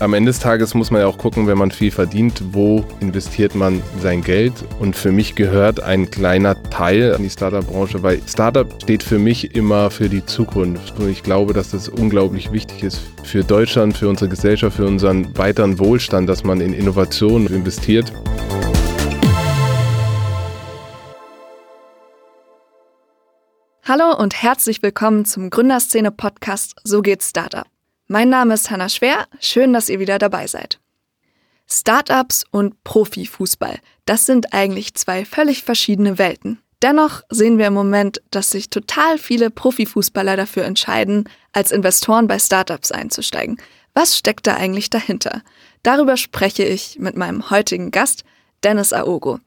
Am Ende des Tages muss man ja auch gucken, wenn man viel verdient, wo investiert man sein Geld. Und für mich gehört ein kleiner Teil an die Startup-Branche, weil Startup steht für mich immer für die Zukunft. Und ich glaube, dass das unglaublich wichtig ist für Deutschland, für unsere Gesellschaft, für unseren weiteren Wohlstand, dass man in Innovationen investiert. Hallo und herzlich willkommen zum Gründerszene-Podcast So geht Startup. Mein Name ist Hanna Schwer, schön, dass ihr wieder dabei seid. Startups und Profifußball, das sind eigentlich zwei völlig verschiedene Welten. Dennoch sehen wir im Moment, dass sich total viele Profifußballer dafür entscheiden, als Investoren bei Startups einzusteigen. Was steckt da eigentlich dahinter? Darüber spreche ich mit meinem heutigen Gast, Dennis Aogo.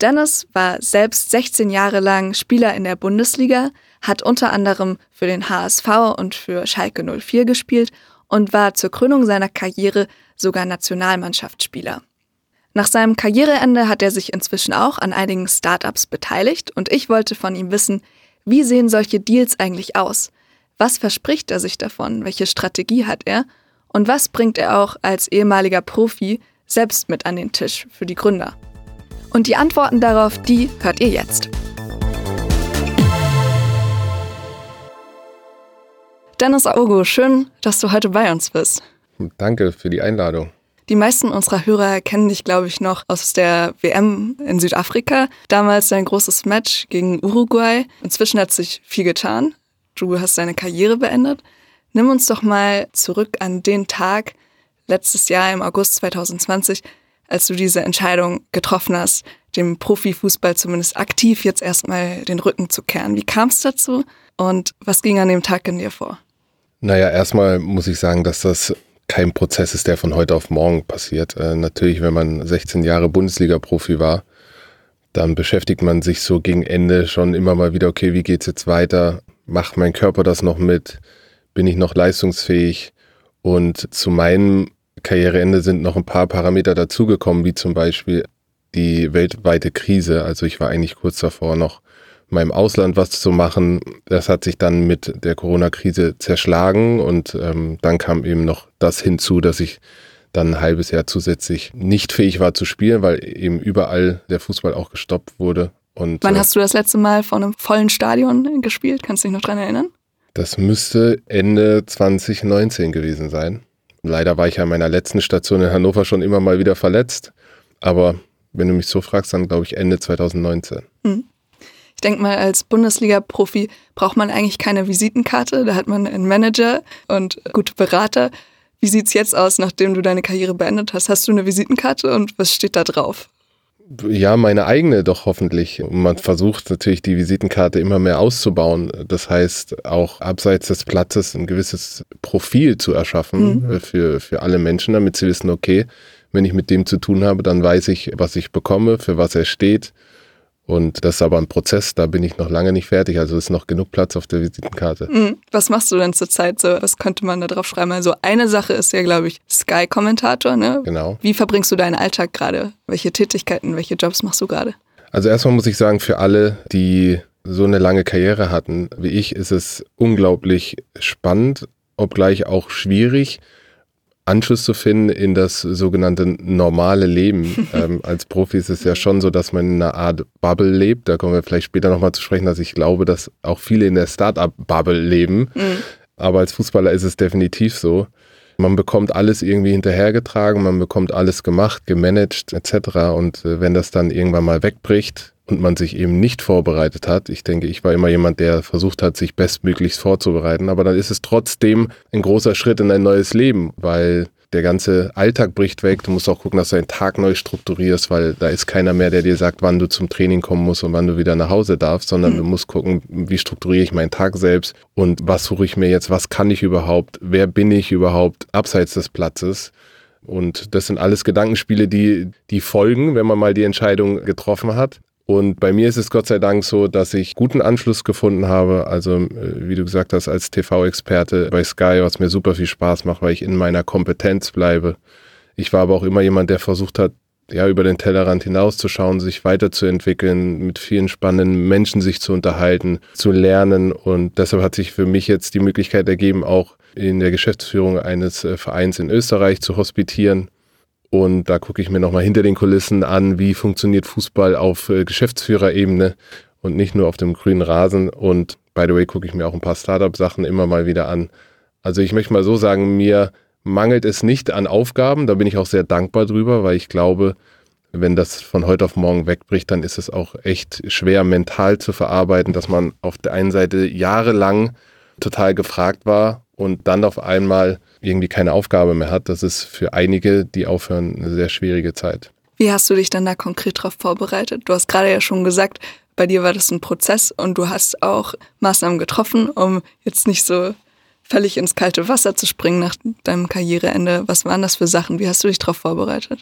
Dennis war selbst 16 Jahre lang Spieler in der Bundesliga, hat unter anderem für den HSV und für Schalke 04 gespielt und war zur Krönung seiner Karriere sogar Nationalmannschaftsspieler. Nach seinem Karriereende hat er sich inzwischen auch an einigen Startups beteiligt und ich wollte von ihm wissen, wie sehen solche Deals eigentlich aus? Was verspricht er sich davon? Welche Strategie hat er? Und was bringt er auch als ehemaliger Profi selbst mit an den Tisch für die Gründer? Und die Antworten darauf, die hört ihr jetzt. Dennis Augo, schön, dass du heute bei uns bist. Danke für die Einladung. Die meisten unserer Hörer kennen dich, glaube ich, noch aus der WM in Südafrika. Damals dein großes Match gegen Uruguay. Inzwischen hat sich viel getan. Du hast deine Karriere beendet. Nimm uns doch mal zurück an den Tag letztes Jahr im August 2020, als du diese Entscheidung getroffen hast, dem Profifußball zumindest aktiv jetzt erstmal den Rücken zu kehren. Wie kam es dazu und was ging an dem Tag in dir vor? Naja, erstmal muss ich sagen, dass das kein Prozess ist, der von heute auf morgen passiert. Äh, natürlich, wenn man 16 Jahre Bundesliga-Profi war, dann beschäftigt man sich so gegen Ende schon immer mal wieder, okay, wie geht's jetzt weiter? Macht mein Körper das noch mit? Bin ich noch leistungsfähig? Und zu meinem Karriereende sind noch ein paar Parameter dazugekommen, wie zum Beispiel die weltweite Krise. Also ich war eigentlich kurz davor noch mal im Ausland was zu machen. Das hat sich dann mit der Corona-Krise zerschlagen und ähm, dann kam eben noch das hinzu, dass ich dann ein halbes Jahr zusätzlich nicht fähig war zu spielen, weil eben überall der Fußball auch gestoppt wurde. Und, Wann äh, hast du das letzte Mal vor einem vollen Stadion gespielt? Kannst du dich noch dran erinnern? Das müsste Ende 2019 gewesen sein. Leider war ich ja in meiner letzten Station in Hannover schon immer mal wieder verletzt. Aber wenn du mich so fragst, dann glaube ich Ende 2019. Hm. Ich denke mal, als Bundesliga-Profi braucht man eigentlich keine Visitenkarte. Da hat man einen Manager und gute Berater. Wie sieht es jetzt aus, nachdem du deine Karriere beendet hast? Hast du eine Visitenkarte und was steht da drauf? Ja, meine eigene doch hoffentlich. Man versucht natürlich die Visitenkarte immer mehr auszubauen. Das heißt, auch abseits des Platzes ein gewisses Profil zu erschaffen mhm. für, für alle Menschen, damit sie wissen, okay, wenn ich mit dem zu tun habe, dann weiß ich, was ich bekomme, für was er steht und das ist aber ein Prozess, da bin ich noch lange nicht fertig. Also ist noch genug Platz auf der Visitenkarte. Mhm. Was machst du denn zurzeit so? Was könnte man da drauf schreiben? Also eine Sache ist ja, glaube ich, Sky-Kommentator, ne? Genau. Wie verbringst du deinen Alltag gerade? Welche Tätigkeiten, welche Jobs machst du gerade? Also erstmal muss ich sagen, für alle, die so eine lange Karriere hatten wie ich, ist es unglaublich spannend, obgleich auch schwierig Anschluss zu finden in das sogenannte normale Leben. ähm, als Profi ist es ja schon so, dass man in einer Art Bubble lebt. Da kommen wir vielleicht später nochmal zu sprechen, dass ich glaube, dass auch viele in der Startup-Bubble leben. Mhm. Aber als Fußballer ist es definitiv so. Man bekommt alles irgendwie hinterhergetragen, man bekommt alles gemacht, gemanagt etc. Und äh, wenn das dann irgendwann mal wegbricht, und man sich eben nicht vorbereitet hat. Ich denke, ich war immer jemand, der versucht hat, sich bestmöglichst vorzubereiten. Aber dann ist es trotzdem ein großer Schritt in ein neues Leben, weil der ganze Alltag bricht weg. Du musst auch gucken, dass du deinen Tag neu strukturierst, weil da ist keiner mehr, der dir sagt, wann du zum Training kommen musst und wann du wieder nach Hause darfst, sondern mhm. du musst gucken, wie strukturiere ich meinen Tag selbst und was suche ich mir jetzt, was kann ich überhaupt, wer bin ich überhaupt abseits des Platzes. Und das sind alles Gedankenspiele, die, die folgen, wenn man mal die Entscheidung getroffen hat. Und bei mir ist es Gott sei Dank so, dass ich guten Anschluss gefunden habe. Also, äh, wie du gesagt hast, als TV-Experte bei Sky, was mir super viel Spaß macht, weil ich in meiner Kompetenz bleibe. Ich war aber auch immer jemand, der versucht hat, ja, über den Tellerrand hinauszuschauen, sich weiterzuentwickeln, mit vielen spannenden Menschen sich zu unterhalten, zu lernen. Und deshalb hat sich für mich jetzt die Möglichkeit ergeben, auch in der Geschäftsführung eines äh, Vereins in Österreich zu hospitieren. Und da gucke ich mir nochmal hinter den Kulissen an, wie funktioniert Fußball auf äh, Geschäftsführerebene und nicht nur auf dem grünen Rasen. Und by the way, gucke ich mir auch ein paar Startup-Sachen immer mal wieder an. Also ich möchte mal so sagen, mir mangelt es nicht an Aufgaben. Da bin ich auch sehr dankbar drüber, weil ich glaube, wenn das von heute auf morgen wegbricht, dann ist es auch echt schwer mental zu verarbeiten, dass man auf der einen Seite jahrelang total gefragt war und dann auf einmal irgendwie keine Aufgabe mehr hat. Das ist für einige, die aufhören, eine sehr schwierige Zeit. Wie hast du dich dann da konkret darauf vorbereitet? Du hast gerade ja schon gesagt, bei dir war das ein Prozess und du hast auch Maßnahmen getroffen, um jetzt nicht so völlig ins kalte Wasser zu springen nach deinem Karriereende. Was waren das für Sachen? Wie hast du dich darauf vorbereitet?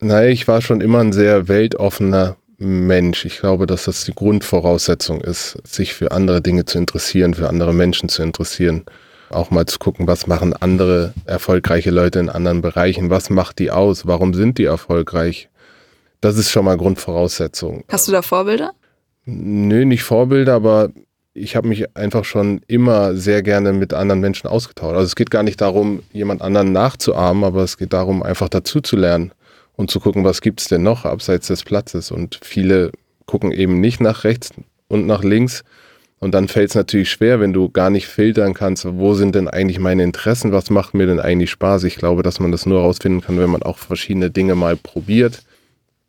Naja, ich war schon immer ein sehr weltoffener Mensch. Ich glaube, dass das die Grundvoraussetzung ist, sich für andere Dinge zu interessieren, für andere Menschen zu interessieren. Auch mal zu gucken, was machen andere erfolgreiche Leute in anderen Bereichen, was macht die aus, warum sind die erfolgreich. Das ist schon mal Grundvoraussetzung. Hast du da Vorbilder? Nö, nicht Vorbilder, aber ich habe mich einfach schon immer sehr gerne mit anderen Menschen ausgetauscht. Also es geht gar nicht darum, jemand anderen nachzuahmen, aber es geht darum, einfach dazu zu lernen und zu gucken, was gibt es denn noch abseits des Platzes. Und viele gucken eben nicht nach rechts und nach links. Und dann fällt es natürlich schwer, wenn du gar nicht filtern kannst, wo sind denn eigentlich meine Interessen, was macht mir denn eigentlich Spaß. Ich glaube, dass man das nur herausfinden kann, wenn man auch verschiedene Dinge mal probiert.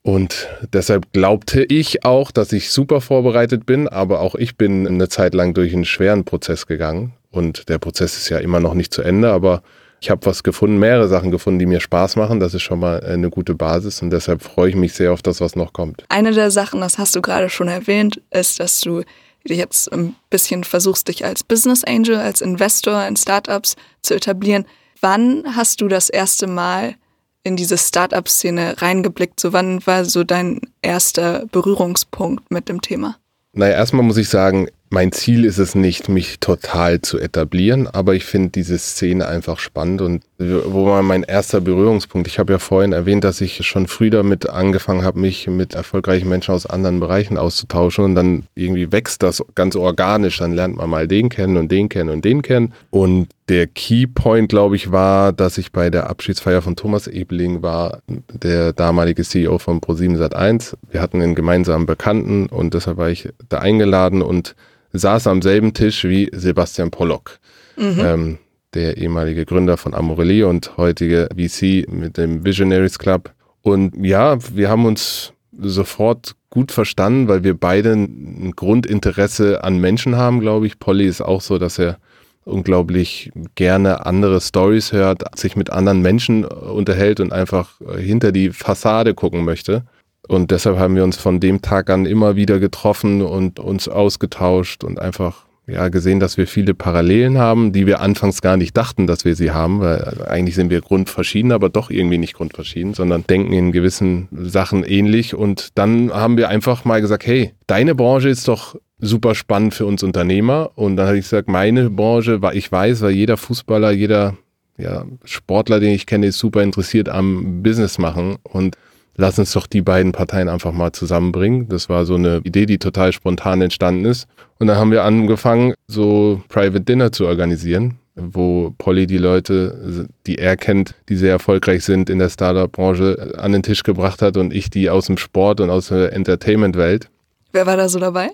Und deshalb glaubte ich auch, dass ich super vorbereitet bin, aber auch ich bin eine Zeit lang durch einen schweren Prozess gegangen. Und der Prozess ist ja immer noch nicht zu Ende, aber ich habe was gefunden, mehrere Sachen gefunden, die mir Spaß machen. Das ist schon mal eine gute Basis und deshalb freue ich mich sehr auf das, was noch kommt. Eine der Sachen, das hast du gerade schon erwähnt, ist, dass du jetzt ein bisschen versuchst, dich als Business Angel, als Investor in Startups zu etablieren. Wann hast du das erste Mal in diese Startup-Szene reingeblickt? So wann war so dein erster Berührungspunkt mit dem Thema? Naja, erstmal muss ich sagen, mein Ziel ist es nicht, mich total zu etablieren, aber ich finde diese Szene einfach spannend und wo war mein erster Berührungspunkt? Ich habe ja vorhin erwähnt, dass ich schon früh damit angefangen habe, mich mit erfolgreichen Menschen aus anderen Bereichen auszutauschen und dann irgendwie wächst das ganz organisch. Dann lernt man mal den kennen und den kennen und den kennen. Und der Keypoint, glaube ich, war, dass ich bei der Abschiedsfeier von Thomas Ebeling war, der damalige CEO von Pro7 Sat1. Wir hatten einen gemeinsamen Bekannten und deshalb war ich da eingeladen und saß am selben Tisch wie Sebastian Pollock. Mhm. Ähm, der ehemalige Gründer von Amorelie und heutige VC mit dem Visionaries Club. Und ja, wir haben uns sofort gut verstanden, weil wir beide ein Grundinteresse an Menschen haben, glaube ich. Polly ist auch so, dass er unglaublich gerne andere Stories hört, sich mit anderen Menschen unterhält und einfach hinter die Fassade gucken möchte. Und deshalb haben wir uns von dem Tag an immer wieder getroffen und uns ausgetauscht und einfach ja, gesehen, dass wir viele Parallelen haben, die wir anfangs gar nicht dachten, dass wir sie haben, weil eigentlich sind wir grundverschieden, aber doch irgendwie nicht grundverschieden, sondern denken in gewissen Sachen ähnlich. Und dann haben wir einfach mal gesagt, hey, deine Branche ist doch super spannend für uns Unternehmer. Und dann habe ich gesagt, meine Branche, weil ich weiß, weil jeder Fußballer, jeder ja, Sportler, den ich kenne, ist super interessiert am Business machen. Und lass uns doch die beiden Parteien einfach mal zusammenbringen. Das war so eine Idee, die total spontan entstanden ist. Und dann haben wir angefangen, so Private Dinner zu organisieren, wo Polly die Leute, die er kennt, die sehr erfolgreich sind in der Startup-Branche, an den Tisch gebracht hat und ich die aus dem Sport und aus der Entertainment-Welt. Wer war da so dabei?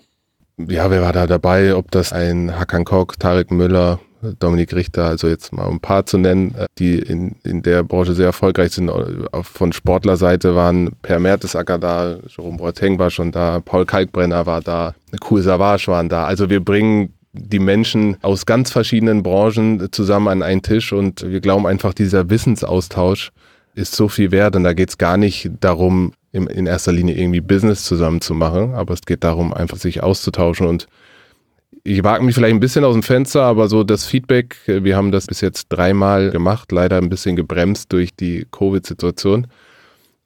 Ja, wer war da dabei? Ob das ein Hakan Kok, Tarek Müller, Dominik Richter, also jetzt mal ein paar zu nennen, äh, die in, in der Branche sehr erfolgreich sind. Von Sportlerseite waren Per Mertesacker da, Jerome Boateng war schon da, Paul Kalkbrenner war da, Kool Savage waren da. Also wir bringen die Menschen aus ganz verschiedenen Branchen zusammen an einen Tisch und wir glauben einfach, dieser Wissensaustausch ist so viel wert und da geht es gar nicht darum, in erster Linie irgendwie Business zusammen zu machen, aber es geht darum, einfach sich auszutauschen und ich wage mich vielleicht ein bisschen aus dem Fenster, aber so das Feedback, wir haben das bis jetzt dreimal gemacht, leider ein bisschen gebremst durch die Covid-Situation.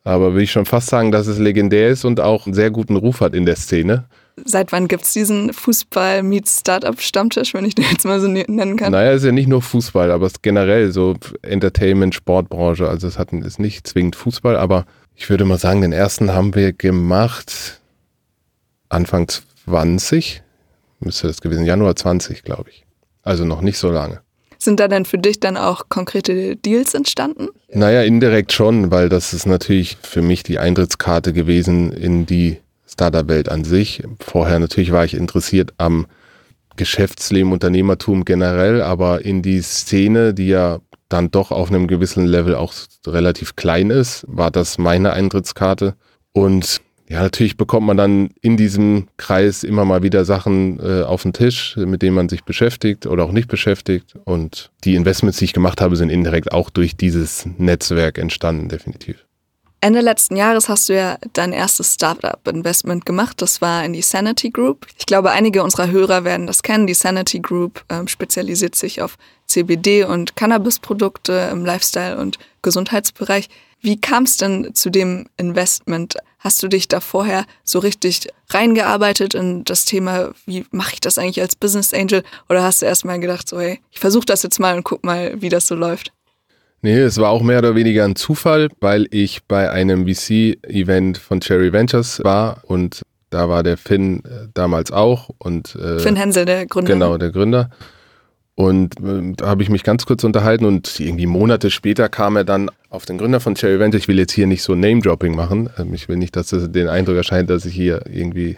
Aber will ich schon fast sagen, dass es legendär ist und auch einen sehr guten Ruf hat in der Szene. Seit wann gibt es diesen Fußball-Meets-Startup-Stammtisch, wenn ich den jetzt mal so ne-, nennen kann? Naja, es ist ja nicht nur Fußball, aber es ist generell so Entertainment, Sportbranche. Also es hat, ist nicht zwingend Fußball, aber ich würde mal sagen, den ersten haben wir gemacht Anfang 20 müsste das gewesen, Januar 20, glaube ich. Also noch nicht so lange. Sind da denn für dich dann auch konkrete Deals entstanden? Naja, indirekt schon, weil das ist natürlich für mich die Eintrittskarte gewesen in die Startup-Welt an sich. Vorher natürlich war ich interessiert am Geschäftsleben, Unternehmertum generell, aber in die Szene, die ja dann doch auf einem gewissen Level auch relativ klein ist, war das meine Eintrittskarte. Und ja, natürlich bekommt man dann in diesem Kreis immer mal wieder Sachen äh, auf den Tisch, mit denen man sich beschäftigt oder auch nicht beschäftigt. Und die Investments, die ich gemacht habe, sind indirekt auch durch dieses Netzwerk entstanden, definitiv. Ende letzten Jahres hast du ja dein erstes Startup-Investment gemacht. Das war in die Sanity Group. Ich glaube, einige unserer Hörer werden das kennen. Die Sanity Group äh, spezialisiert sich auf CBD und Cannabisprodukte im Lifestyle- und Gesundheitsbereich. Wie kam es denn zu dem Investment? Hast du dich da vorher so richtig reingearbeitet in das Thema, wie mache ich das eigentlich als Business Angel? Oder hast du erst mal gedacht, so hey, ich versuche das jetzt mal und guck mal, wie das so läuft? Nee, es war auch mehr oder weniger ein Zufall, weil ich bei einem VC-Event von Cherry Ventures war und da war der Finn äh, damals auch und äh, Finn Hensel, der Gründer. Genau, der Gründer. Und äh, da habe ich mich ganz kurz unterhalten und irgendwie Monate später kam er dann auf den Gründer von Cherry Ventures. Ich will jetzt hier nicht so Name-Dropping machen. Ähm, ich will nicht, dass es den Eindruck erscheint, dass ich hier irgendwie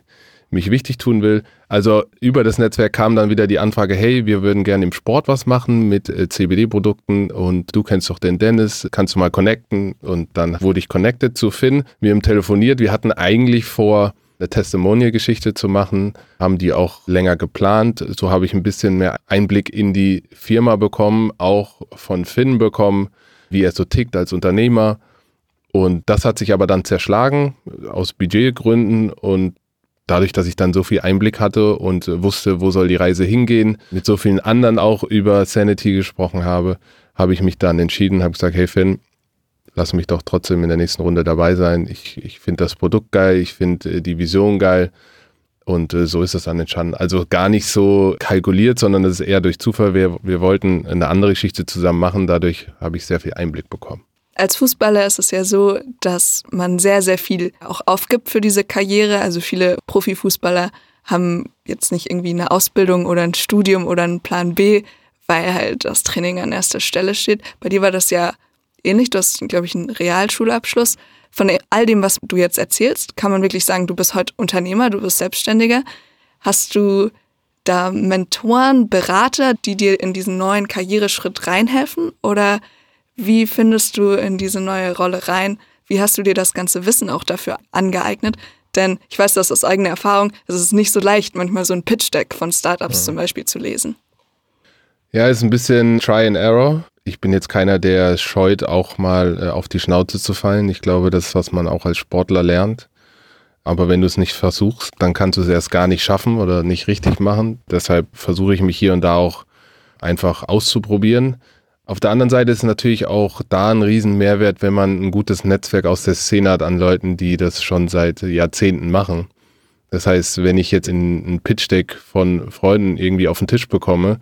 mich wichtig tun will. Also über das Netzwerk kam dann wieder die Anfrage, hey, wir würden gerne im Sport was machen mit äh, CBD-Produkten und du kennst doch den Dennis, kannst du mal connecten? Und dann wurde ich connected zu Finn. Wir haben telefoniert. Wir hatten eigentlich vor, eine Testimonial-Geschichte zu machen, haben die auch länger geplant. So habe ich ein bisschen mehr Einblick in die Firma bekommen, auch von Finn bekommen, wie er so tickt als Unternehmer. Und das hat sich aber dann zerschlagen aus Budgetgründen und dadurch, dass ich dann so viel Einblick hatte und wusste, wo soll die Reise hingehen, mit so vielen anderen auch über Sanity gesprochen habe, habe ich mich dann entschieden, habe gesagt, hey Finn, lass mich doch trotzdem in der nächsten Runde dabei sein. Ich, ich finde das Produkt geil, ich finde äh, die Vision geil. Und äh, so ist es dann entstanden. Also gar nicht so kalkuliert, sondern das ist eher durch Zufall. Wir, wir wollten eine andere Geschichte zusammen machen. Dadurch habe ich sehr viel Einblick bekommen. Als Fußballer ist es ja so, dass man sehr, sehr viel auch aufgibt für diese Karriere. Also viele Profifußballer haben jetzt nicht irgendwie eine Ausbildung oder ein Studium oder einen Plan B, weil halt das Training an erster Stelle steht. Bei dir war das ja ähnlich. Du hast, glaube ich, einen Realschulabschluss. Von all dem, was du jetzt erzählst, kann man wirklich sagen, du bist heute Unternehmer, du bist Selbstständiger. Hast du da Mentoren, Berater, die dir in diesen neuen Karriereschritt reinhelfen? Oder wie findest du in diese neue Rolle rein? Wie hast du dir das ganze Wissen auch dafür angeeignet? Denn ich weiß das aus eigener Erfahrung, es ist nicht so leicht, manchmal so ein Pitch-Deck von Startups ja. zum Beispiel zu lesen. Ja, ist ein bisschen Try and Error. Ich bin jetzt keiner, der scheut, auch mal äh, auf die Schnauze zu fallen. Ich glaube, das ist, was man auch als Sportler lernt. Aber wenn du es nicht versuchst, dann kannst du es erst gar nicht schaffen oder nicht richtig machen. Deshalb versuche ich mich hier und da auch einfach auszuprobieren. Auf der anderen Seite ist natürlich auch da ein Riesenmehrwert, wenn man ein gutes Netzwerk aus der Szene hat an Leuten, die das schon seit Jahrzehnten machen. Das heißt, wenn ich jetzt in ein Pitch-Deck von Freunden irgendwie auf den Tisch bekomme,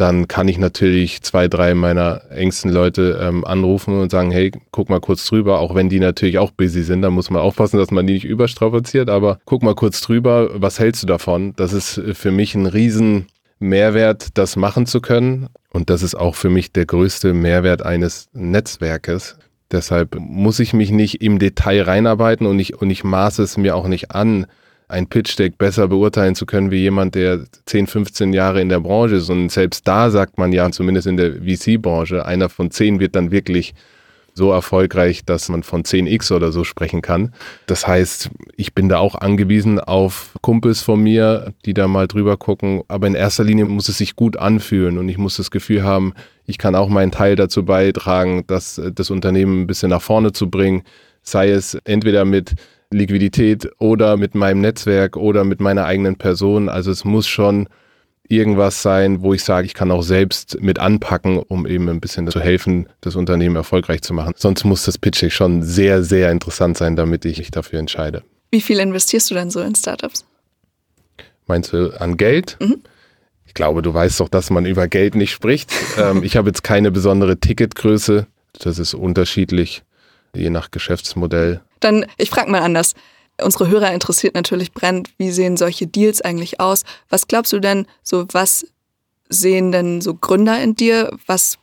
dann kann ich natürlich zwei, drei meiner engsten Leute ähm, anrufen und sagen, hey, guck mal kurz drüber, auch wenn die natürlich auch busy sind, da muss man aufpassen, dass man die nicht überstrapaziert, aber guck mal kurz drüber, was hältst du davon? Das ist für mich ein riesen Mehrwert, das machen zu können. Und das ist auch für mich der größte Mehrwert eines Netzwerkes. Deshalb muss ich mich nicht im Detail reinarbeiten und ich, und ich maße es mir auch nicht an, ein Pitch-Deck besser beurteilen zu können wie jemand, der 10, 15 Jahre in der Branche ist. Und selbst da sagt man ja, zumindest in der VC-Branche, einer von zehn wird dann wirklich so erfolgreich, dass man von 10x oder so sprechen kann. Das heißt, ich bin da auch angewiesen auf Kumpels von mir, die da mal drüber gucken. Aber in erster Linie muss es sich gut anfühlen und ich muss das Gefühl haben, ich kann auch meinen Teil dazu beitragen, das, das Unternehmen ein bisschen nach vorne zu bringen. Sei es entweder mit Liquidität oder mit meinem Netzwerk oder mit meiner eigenen Person. Also es muss schon irgendwas sein, wo ich sage, ich kann auch selbst mit anpacken, um eben ein bisschen zu helfen, das Unternehmen erfolgreich zu machen. Sonst muss das Pitching schon sehr, sehr interessant sein, damit ich mich dafür entscheide. Wie viel investierst du denn so in Startups? Meinst du an Geld? Mhm. Ich glaube, du weißt doch, dass man über Geld nicht spricht. ähm, ich habe jetzt keine besondere Ticketgröße. Das ist unterschiedlich, je nach Geschäftsmodell. Dann, ich frage mal anders. Unsere Hörer interessiert natürlich brennend, wie sehen solche Deals eigentlich aus? Was glaubst du denn, so was sehen denn so Gründer in dir? Was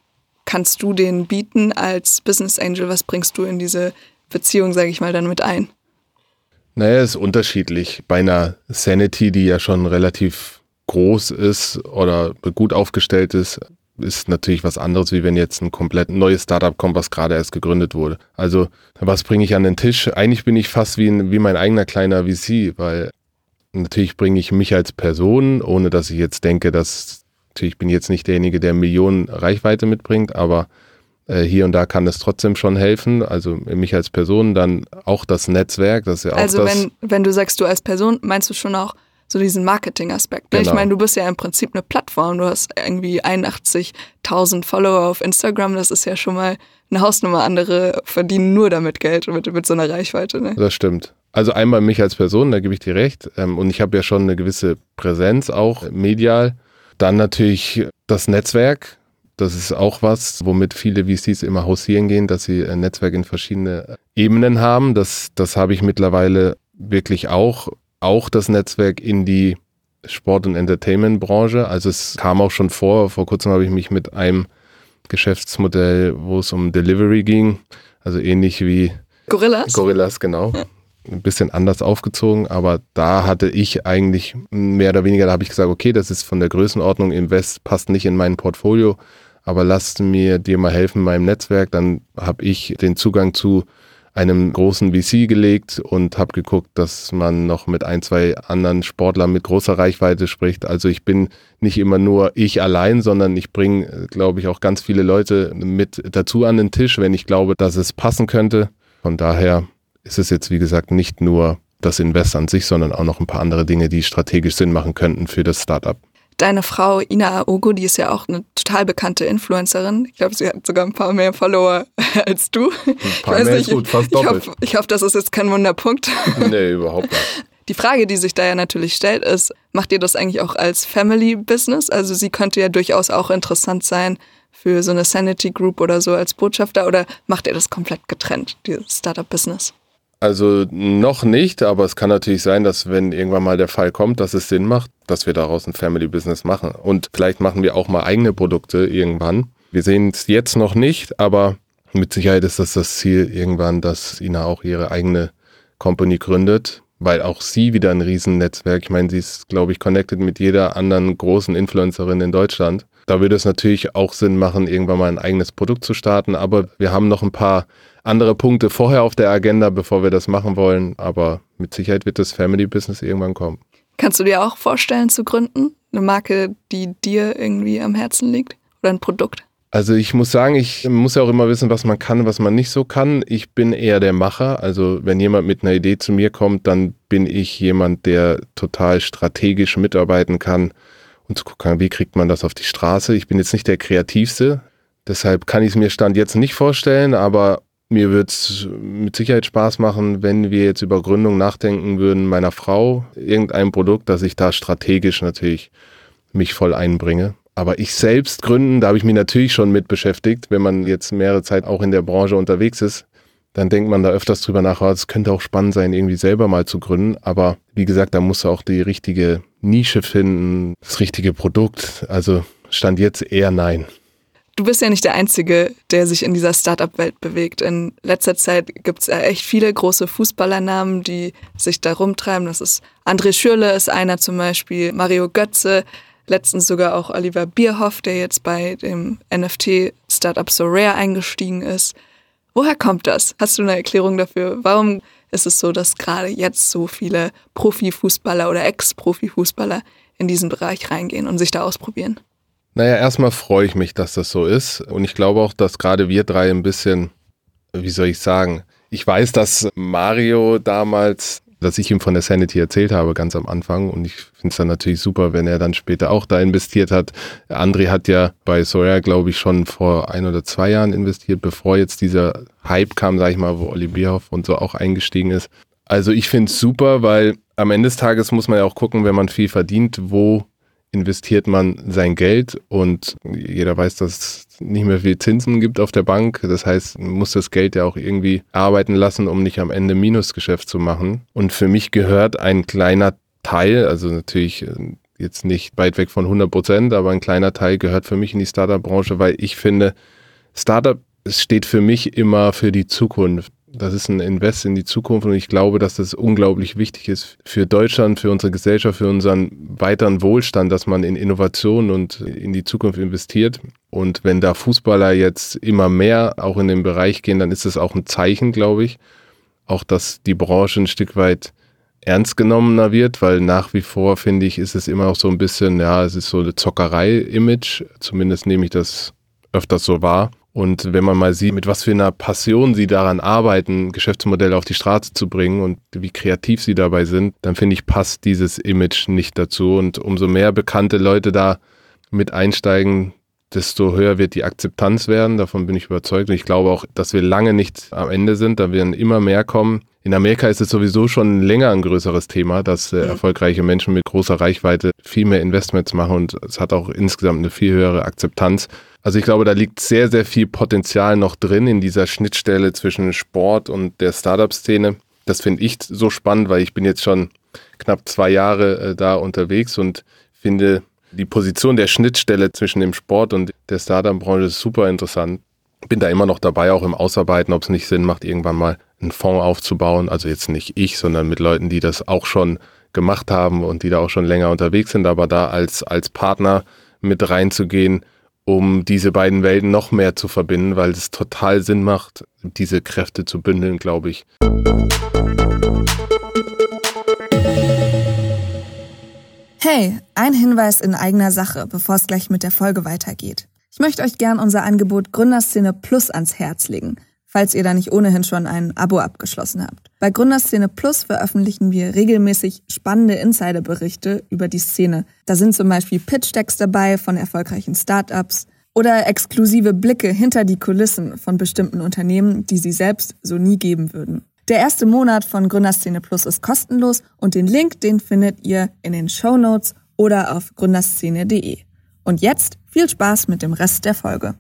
kannst du denen bieten als Business Angel? Was bringst du in diese Beziehung, sage ich mal, dann mit ein? Naja, es ist unterschiedlich. Bei einer Sanity, die ja schon relativ groß ist oder gut aufgestellt ist, ist natürlich was anderes, wie wenn jetzt ein komplett neues Startup kommt, was gerade erst gegründet wurde. Also, was bringe ich an den Tisch? Eigentlich bin ich fast wie, ein, wie mein eigener kleiner VC, weil natürlich bringe ich mich als Person, ohne dass ich jetzt denke, dass natürlich bin ich jetzt nicht derjenige, der Millionen Reichweite mitbringt, aber äh, hier und da kann es trotzdem schon helfen. Also mich als Person, dann auch das Netzwerk, das ist ja auch also das. Also wenn, wenn du sagst, du als Person, meinst du schon auch so diesen Marketing-Aspekt. Ne? Genau. Ich meine, du bist ja im Prinzip eine Plattform. Du hast irgendwie 81.000 Follower auf Instagram. Das ist ja schon mal eine Hausnummer. Andere verdienen nur damit Geld mit, mit so einer Reichweite. Ne? Das stimmt. Also einmal mich als Person, da gebe ich dir recht. Ähm, und ich habe ja schon eine gewisse Präsenz auch medial. Dann natürlich das Netzwerk. Das ist auch was, womit viele VCs immer hausieren gehen, dass sie ein Netzwerk in verschiedene Ebenen haben. Das, das habe ich mittlerweile wirklich auch. Auch das Netzwerk in die Sport- und Entertainment-Branche. Also es kam auch schon vor, vor kurzem habe ich mich mit einem Geschäftsmodell, wo es um Delivery ging, also ähnlich wie Gorillas. Gorillas, genau. Ja. Ein bisschen anders aufgezogen, aber da hatte ich eigentlich mehr oder weniger, da habe ich gesagt, okay, das ist von der Größenordnung Invest, passt nicht in mein Portfolio aber lass mir dir mal helfen in meinem Netzwerk. Dann habe ich den Zugang zu einem großen VC gelegt und habe geguckt, dass man noch mit ein, zwei anderen Sportlern mit großer Reichweite spricht. Also ich bin nicht immer nur ich allein, sondern ich bringe, glaube ich, auch ganz viele Leute mit dazu an den Tisch, wenn ich glaube, dass es passen könnte. Von daher ist es jetzt, wie gesagt, nicht nur das Invest an sich, sondern auch noch ein paar andere Dinge, die strategisch Sinn machen könnten für das Startup. Deine Frau Ina Aogo, die ist ja auch eine total bekannte Influencerin. Ich glaube, sie hat sogar ein paar mehr Follower als du. Ein paar mehr nicht, ist gut, fast doppelt. Ich hoffe, ich hoffe, das ist jetzt kein Wunderpunkt. Nee, überhaupt nicht. Die Frage, die sich da ja natürlich stellt, ist, macht ihr das eigentlich auch als Family Business? Also sie könnte ja durchaus auch interessant sein für so eine Sanity Group oder so als Botschafter oder macht ihr das komplett getrennt, dieses Startup Business? Also noch nicht, aber es kann natürlich sein, dass wenn irgendwann mal der Fall kommt, dass es Sinn macht, dass wir daraus ein Family Business machen. Und vielleicht machen wir auch mal eigene Produkte irgendwann. Wir sehen es jetzt noch nicht, aber mit Sicherheit ist das das Ziel irgendwann, dass Ina auch ihre eigene Company gründet, weil auch sie wieder ein Riesennetzwerk, ich meine, sie ist, glaube ich, connected mit jeder anderen großen Influencerin in Deutschland. Da würde es natürlich auch Sinn machen, irgendwann mal ein eigenes Produkt zu starten, aber wir haben noch ein paar andere Punkte vorher auf der Agenda, bevor wir das machen wollen. Aber mit Sicherheit wird das Family Business irgendwann kommen. Kannst du dir auch vorstellen zu gründen? Eine Marke, die dir irgendwie am Herzen liegt? Oder ein Produkt? Also ich muss sagen, ich muss ja auch immer wissen, was man kann, was man nicht so kann. Ich bin eher der Macher. Also wenn jemand mit einer Idee zu mir kommt, dann bin ich jemand, der total strategisch mitarbeiten kann und zu gucken, wie kriegt man das auf die Straße. Ich bin jetzt nicht der Kreativste. Deshalb kann ich es mir Stand jetzt nicht vorstellen, aber mir wird es mit Sicherheit Spaß machen, wenn wir jetzt über Gründung nachdenken würden, meiner Frau, irgendein Produkt, dass ich da strategisch natürlich mich voll einbringe. Aber ich selbst gründen, da habe ich mich natürlich schon mit beschäftigt. Wenn man jetzt mehrere Zeit auch in der Branche unterwegs ist, dann denkt man da öfters drüber nach, es könnte auch spannend sein, irgendwie selber mal zu gründen. Aber wie gesagt, da muss auch die richtige Nische finden, das richtige Produkt. Also stand jetzt eher nein. Du bist ja nicht der Einzige, der sich in dieser Startup-Welt bewegt. In letzter Zeit gibt es ja echt viele große Fußballernamen, die sich da rumtreiben. Das ist André Schürle ist einer zum Beispiel, Mario Götze, letztens sogar auch Oliver Bierhoff, der jetzt bei dem NFT-Startup So Rare eingestiegen ist. Woher kommt das? Hast du eine Erklärung dafür? Warum ist es so, dass gerade jetzt so viele Profifußballer oder Ex-Profifußballer in diesen Bereich reingehen und sich da ausprobieren? Naja, erstmal freue ich mich, dass das so ist. Und ich glaube auch, dass gerade wir drei ein bisschen, wie soll ich sagen, ich weiß, dass Mario damals, dass ich ihm von der Sanity erzählt habe, ganz am Anfang. Und ich finde es dann natürlich super, wenn er dann später auch da investiert hat. André hat ja bei Sawyer, glaube ich, schon vor ein oder zwei Jahren investiert, bevor jetzt dieser Hype kam, sage ich mal, wo Olli Bierhoff und so auch eingestiegen ist. Also ich finde es super, weil am Ende des Tages muss man ja auch gucken, wenn man viel verdient, wo investiert man sein Geld und jeder weiß, dass es nicht mehr viel Zinsen gibt auf der Bank. Das heißt, man muss das Geld ja auch irgendwie arbeiten lassen, um nicht am Ende Minusgeschäft zu machen. Und für mich gehört ein kleiner Teil, also natürlich jetzt nicht weit weg von 100 Prozent, aber ein kleiner Teil gehört für mich in die Startup-Branche, weil ich finde, Startup steht für mich immer für die Zukunft. Das ist ein Invest in die Zukunft und ich glaube, dass das unglaublich wichtig ist für Deutschland, für unsere Gesellschaft, für unseren weiteren Wohlstand, dass man in Innovation und in die Zukunft investiert. Und wenn da Fußballer jetzt immer mehr auch in den Bereich gehen, dann ist das auch ein Zeichen, glaube ich, auch dass die Branche ein Stück weit ernst genommener wird, weil nach wie vor, finde ich, ist es immer noch so ein bisschen, ja, es ist so eine Zockerei-Image. Zumindest nehme ich das öfters so wahr. Und wenn man mal sieht, mit was für einer Passion sie daran arbeiten, Geschäftsmodelle auf die Straße zu bringen und wie kreativ sie dabei sind, dann finde ich, passt dieses Image nicht dazu. Und umso mehr bekannte Leute da mit einsteigen, desto höher wird die Akzeptanz werden. Davon bin ich überzeugt. Und ich glaube auch, dass wir lange nicht am Ende sind. Da werden immer mehr kommen. In Amerika ist es sowieso schon länger ein größeres Thema, dass äh, erfolgreiche Menschen mit großer Reichweite viel mehr Investments machen und es hat auch insgesamt eine viel höhere Akzeptanz. Also ich glaube, da liegt sehr, sehr viel Potenzial noch drin in dieser Schnittstelle zwischen Sport und der Startup-Szene. Das finde ich so spannend, weil ich bin jetzt schon knapp zwei Jahre äh, da unterwegs und finde die Position der Schnittstelle zwischen dem Sport und der Startup-Branche super interessant. Bin da immer noch dabei, auch im Ausarbeiten, ob es nicht Sinn macht, irgendwann mal einen Fonds aufzubauen. Also jetzt nicht ich, sondern mit Leuten, die das auch schon gemacht haben und die da auch schon länger unterwegs sind, aber da als, als Partner mit reinzugehen, um diese beiden Welten noch mehr zu verbinden, weil es total Sinn macht, diese Kräfte zu bündeln, glaube ich. Hey, ein Hinweis in eigener Sache, bevor es gleich mit der Folge weitergeht. Ich möchte euch gern unser Angebot Gründerszene Plus ans Herz legen, falls ihr da nicht ohnehin schon ein Abo abgeschlossen habt. Bei Gründerszene Plus veröffentlichen wir regelmäßig spannende Insiderberichte über die Szene. Da sind zum Beispiel Pitch-Decks dabei von erfolgreichen Startups oder exklusive Blicke hinter die Kulissen von bestimmten Unternehmen, die sie selbst so nie geben würden. Der erste Monat von Gründerszene Plus ist kostenlos und den Link, den findet ihr in den Show Notes oder auf gründerszene.de. Und jetzt viel Spaß mit dem Rest der Folge.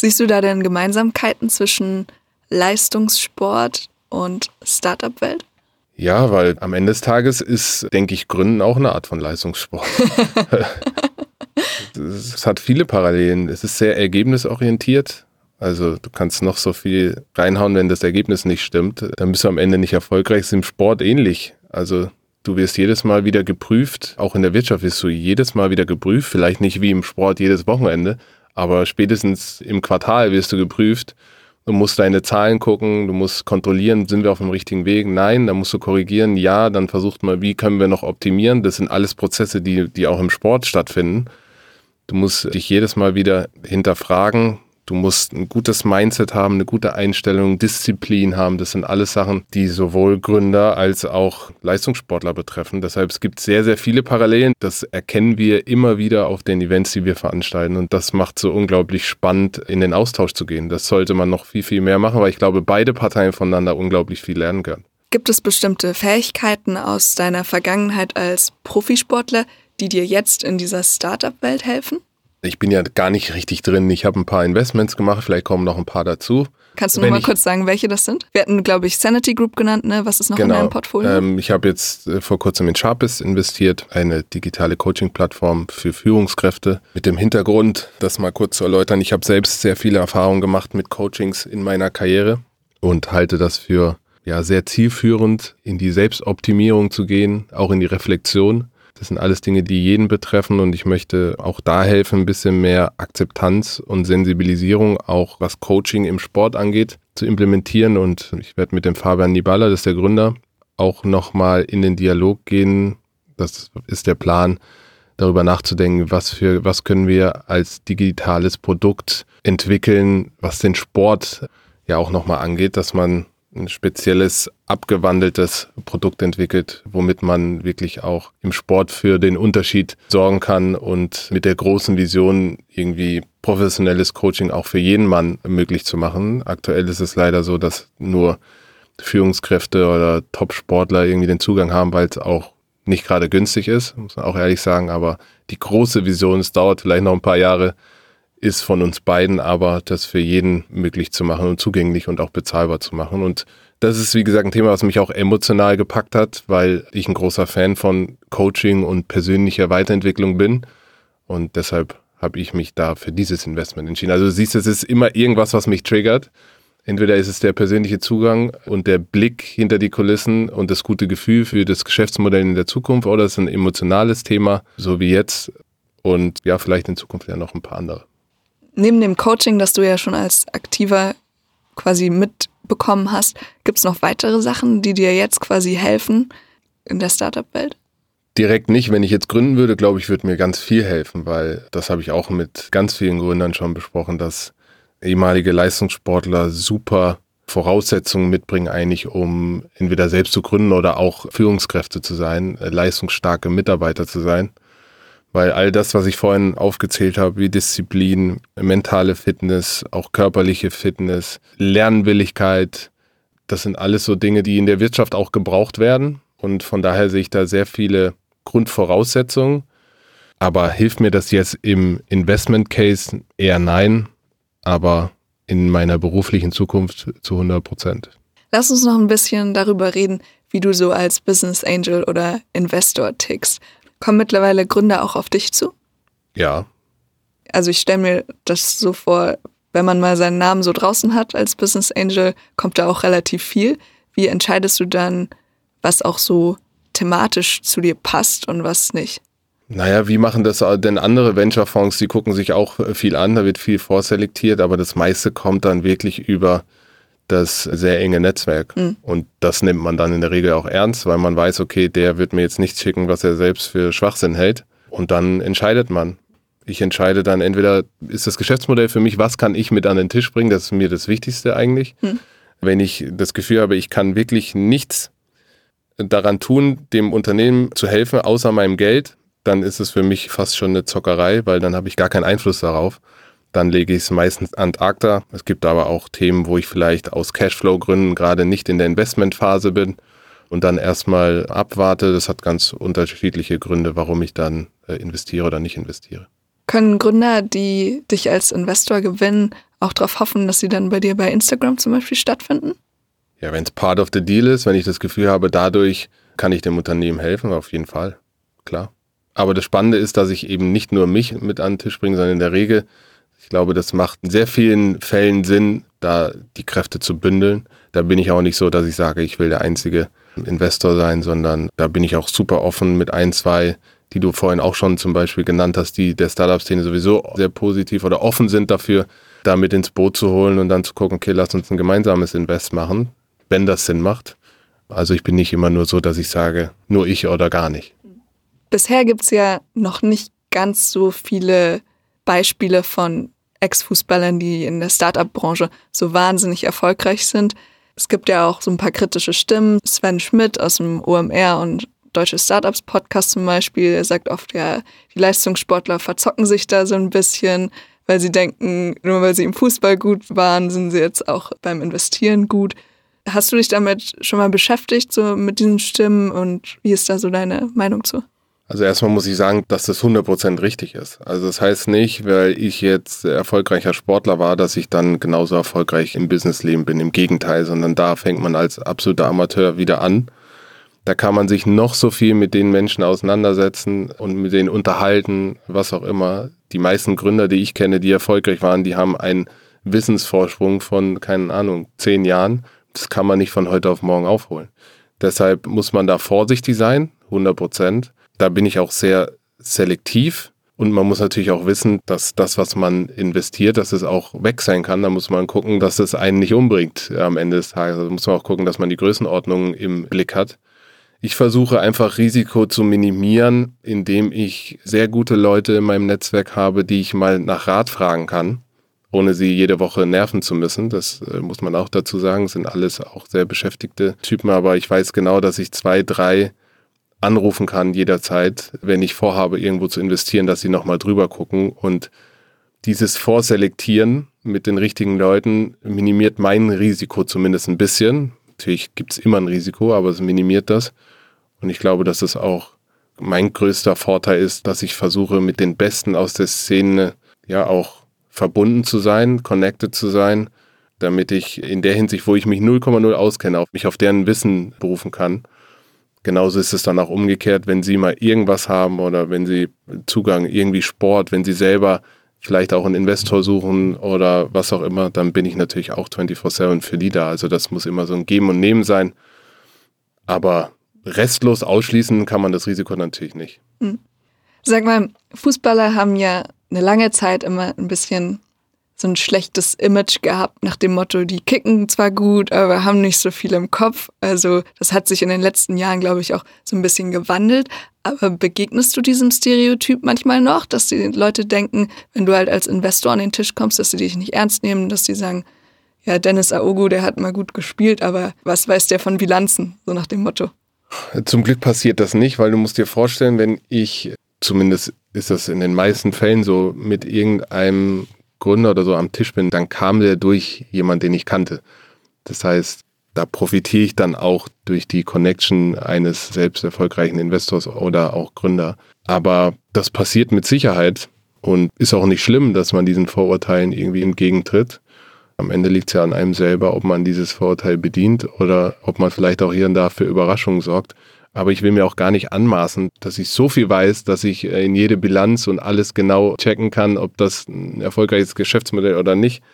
Siehst du da denn Gemeinsamkeiten zwischen Leistungssport und Startup-Welt? Ja, weil am Ende des Tages ist, denke ich, Gründen auch eine Art von Leistungssport. es hat viele Parallelen. Es ist sehr ergebnisorientiert. Also du kannst noch so viel reinhauen, wenn das Ergebnis nicht stimmt, dann bist du am Ende nicht erfolgreich. Es ist im Sport ähnlich. Also du wirst jedes Mal wieder geprüft. Auch in der Wirtschaft wirst du jedes Mal wieder geprüft. Vielleicht nicht wie im Sport jedes Wochenende, aber spätestens im Quartal wirst du geprüft. Du musst deine Zahlen gucken, du musst kontrollieren, sind wir auf dem richtigen Weg? Nein, dann musst du korrigieren. Ja, dann versucht mal, wie können wir noch optimieren? Das sind alles Prozesse, die, die auch im Sport stattfinden. Du musst dich jedes Mal wieder hinterfragen. Du musst ein gutes Mindset haben, eine gute Einstellung, Disziplin haben. Das sind alles Sachen, die sowohl Gründer als auch Leistungssportler betreffen. Deshalb es gibt sehr, sehr viele Parallelen. Das erkennen wir immer wieder auf den Events, die wir veranstalten. Und das macht so unglaublich spannend, in den Austausch zu gehen. Das sollte man noch viel, viel mehr machen, weil ich glaube, beide Parteien voneinander unglaublich viel lernen können. Gibt es bestimmte Fähigkeiten aus deiner Vergangenheit als Profisportler, die dir jetzt in dieser Startup-Welt helfen? Ich bin ja gar nicht richtig drin. Ich habe ein paar Investments gemacht, vielleicht kommen noch ein paar dazu. Kannst du noch mal kurz sagen, welche das sind? Wir hatten, glaube ich, Sanity Group genannt, ne? Was ist noch genau. in deinem Portfolio? Ähm, ich habe jetzt äh, vor kurzem in Sharpist investiert, eine digitale Coaching-Plattform für Führungskräfte. Mit dem Hintergrund, das mal kurz zu erläutern, ich habe selbst sehr viele Erfahrungen gemacht mit Coachings in meiner Karriere und halte das für ja, sehr zielführend, in die Selbstoptimierung zu gehen, auch in die Reflexion das sind alles Dinge, die jeden betreffen und ich möchte auch da helfen, ein bisschen mehr Akzeptanz und Sensibilisierung, auch was Coaching im Sport angeht, zu implementieren. Und ich werde mit dem Fabian Nibala, das ist der Gründer, auch nochmal in den Dialog gehen. Das ist der Plan, darüber nachzudenken, was für, was können wir als digitales Produkt entwickeln, was den Sport ja auch nochmal angeht, dass man ein spezielles, abgewandeltes Produkt entwickelt, womit man wirklich auch im Sport für den Unterschied sorgen kann und mit der großen Vision irgendwie professionelles Coaching auch für jeden Mann möglich zu machen. Aktuell ist es leider so, dass nur Führungskräfte oder Top-Sportler irgendwie den Zugang haben, weil es auch nicht gerade günstig ist, muss man auch ehrlich sagen. Aber die große Vision, es dauert vielleicht noch ein paar Jahre, ist von uns beiden, aber das für jeden möglich zu machen und zugänglich und auch bezahlbar zu machen. Und das ist, wie gesagt, ein Thema, was mich auch emotional gepackt hat, weil ich ein großer Fan von Coaching und persönlicher Weiterentwicklung bin. Und deshalb habe ich mich da für dieses Investment entschieden. Also du siehst, es ist immer irgendwas, was mich triggert. Entweder ist es der persönliche Zugang und der Blick hinter die Kulissen und das gute Gefühl für das Geschäftsmodell in der Zukunft oder es ist ein emotionales Thema, so wie jetzt. Und ja, vielleicht in Zukunft ja noch ein paar andere. Neben dem Coaching, das du ja schon als Aktiver quasi mitbekommen hast, gibt es noch weitere Sachen, die dir jetzt quasi helfen in der Startup-Welt? Direkt nicht. Wenn ich jetzt gründen würde, glaube ich, würde mir ganz viel helfen, weil das habe ich auch mit ganz vielen Gründern schon besprochen, dass ehemalige Leistungssportler super Voraussetzungen mitbringen, eigentlich, um entweder selbst zu gründen oder auch Führungskräfte zu sein, äh, leistungsstarke Mitarbeiter zu sein. Weil all das, was ich vorhin aufgezählt habe, wie Disziplin, mentale Fitness, auch körperliche Fitness, Lernwilligkeit, das sind alles so Dinge, die in der Wirtschaft auch gebraucht werden. Und von daher sehe ich da sehr viele Grundvoraussetzungen. Aber hilft mir das jetzt im Investment Case eher nein, aber in meiner beruflichen Zukunft zu 100 Prozent. Lass uns noch ein bisschen darüber reden, wie du so als Business Angel oder Investor tickst. Kommen mittlerweile Gründer auch auf dich zu? Ja. Also ich stelle mir das so vor, wenn man mal seinen Namen so draußen hat als Business Angel, kommt da auch relativ viel. Wie entscheidest du dann, was auch so thematisch zu dir passt und was nicht? Naja, wie machen das denn andere Venture-Fonds? Die gucken sich auch viel an, da wird viel vorselektiert, aber das meiste kommt dann wirklich über das sehr enge Netzwerk. Mhm. Und das nimmt man dann in der Regel auch ernst, weil man weiß, okay, der wird mir jetzt nichts schicken, was er selbst für Schwachsinn hält. Und dann entscheidet man. Ich entscheide dann entweder, ist das Geschäftsmodell für mich, was kann ich mit an den Tisch bringen? Das ist mir das Wichtigste eigentlich. Mhm. Wenn ich das Gefühl habe, ich kann wirklich nichts daran tun, dem Unternehmen zu helfen, außer meinem Geld, dann ist es für mich fast schon eine Zockerei, weil dann habe ich gar keinen Einfluss darauf. Dann lege ich es meistens an ACTA. Es gibt aber auch Themen, wo ich vielleicht aus Cashflow-Gründen gerade nicht in der Investmentphase bin und dann erstmal abwarte. Das hat ganz unterschiedliche Gründe, warum ich dann äh, investiere oder nicht investiere. Können Gründer, die dich als Investor gewinnen, auch darauf hoffen, dass sie dann bei dir bei Instagram zum Beispiel stattfinden? Ja, wenn es part of the deal ist, wenn ich das Gefühl habe, dadurch kann ich dem Unternehmen helfen, auf jeden Fall. Klar. Aber das Spannende ist, dass ich eben nicht nur mich mit an den Tisch bringe, sondern in der Regel, ich glaube, das macht in sehr vielen Fällen Sinn, da die Kräfte zu bündeln. Da bin ich auch nicht so, dass ich sage, ich will der einzige Investor sein, sondern da bin ich auch super offen mit ein, zwei, die du vorhin auch schon zum Beispiel genannt hast, die der Startup-Szene sowieso sehr positiv oder offen sind dafür, da mit ins Boot zu holen und dann zu gucken, okay, lass uns ein gemeinsames Invest machen, wenn das Sinn macht. Also ich bin nicht immer nur so, dass ich sage, nur ich oder gar nicht. Bisher gibt es ja noch nicht ganz so viele Beispiele von Ex-Fußballern, die in der Startup-Branche so wahnsinnig erfolgreich sind. Es gibt ja auch so ein paar kritische Stimmen. Sven Schmidt aus dem OMR und Deutsche Startups Podcast zum Beispiel, er sagt oft, ja, die Leistungssportler verzocken sich da so ein bisschen, weil sie denken, nur weil sie im Fußball gut waren, sind sie jetzt auch beim Investieren gut. Hast du dich damit schon mal beschäftigt, so mit diesen Stimmen und wie ist da so deine Meinung zu? Also erstmal muss ich sagen, dass das 100% richtig ist. Also das heißt nicht, weil ich jetzt erfolgreicher Sportler war, dass ich dann genauso erfolgreich im Businessleben bin. Im Gegenteil, sondern da fängt man als absoluter Amateur wieder an. Da kann man sich noch so viel mit den Menschen auseinandersetzen und mit denen unterhalten, was auch immer. Die meisten Gründer, die ich kenne, die erfolgreich waren, die haben einen Wissensvorsprung von, keine Ahnung, zehn Jahren. Das kann man nicht von heute auf morgen aufholen. Deshalb muss man da vorsichtig sein, 100 Prozent da bin ich auch sehr selektiv. Und man muss natürlich auch wissen, dass das, was man investiert, dass es auch weg sein kann. Da muss man gucken, dass es einen nicht umbringt am Ende des Tages. Also muss man auch gucken, dass man die Größenordnung im Blick hat. Ich versuche einfach Risiko zu minimieren, indem ich sehr gute Leute in meinem Netzwerk habe, die ich mal nach Rat fragen kann, ohne sie jede Woche nerven zu müssen. Das äh, muss man auch dazu sagen. Das sind alles auch sehr beschäftigte Typen, aber ich weiß genau, dass ich zwei, drei anrufen kann jederzeit, wenn ich vorhabe, irgendwo zu investieren, dass sie nochmal drüber gucken. Und dieses Vorselektieren mit den richtigen Leuten minimiert mein Risiko zumindest ein bisschen. Natürlich gibt es immer ein Risiko, aber es minimiert das. Und ich glaube, dass es auch mein größter Vorteil ist, dass ich versuche, mit den Besten aus der Szene ja auch verbunden zu sein, connected zu sein, damit ich in der Hinsicht, wo ich mich 0,0 auskenne, mich auf deren Wissen berufen kann. Genauso ist es dann auch umgekehrt, wenn Sie mal irgendwas haben oder wenn Sie Zugang irgendwie Sport, wenn Sie selber vielleicht auch einen Investor suchen oder was auch immer, dann bin ich natürlich auch 24-7 für die da. Also das muss immer so ein Geben und Nehmen sein. Aber restlos ausschließen kann man das Risiko natürlich nicht. Hm. Sag mal, Fußballer haben ja eine lange Zeit immer ein bisschen so ein schlechtes Image gehabt nach dem Motto, die kicken zwar gut, aber haben nicht so viel im Kopf. Also das hat sich in den letzten Jahren, glaube ich, auch so ein bisschen gewandelt. Aber begegnest du diesem Stereotyp manchmal noch, dass die Leute denken, wenn du halt als Investor an den Tisch kommst, dass sie dich nicht ernst nehmen, dass sie sagen, ja, Dennis Aogo, der hat mal gut gespielt, aber was weiß der von Bilanzen? So nach dem Motto. Zum Glück passiert das nicht, weil du musst dir vorstellen, wenn ich, zumindest ist das in den meisten Fällen so, mit irgendeinem Gründer oder so am Tisch bin, dann kam der durch jemand, den ich kannte. Das heißt, da profitiere ich dann auch durch die Connection eines selbst erfolgreichen Investors oder auch Gründer. Aber das passiert mit Sicherheit und ist auch nicht schlimm, dass man diesen Vorurteilen irgendwie entgegentritt. Am Ende liegt es ja an einem selber, ob man dieses Vorurteil bedient oder ob man vielleicht auch hier und da für Überraschungen sorgt. Aber ich will mir auch gar nicht anmaßen, dass ich so viel weiß, dass ich äh, in jede Bilanz und alles genau checken kann, ob das ein erfolgreiches Geschäftsmodell oder nicht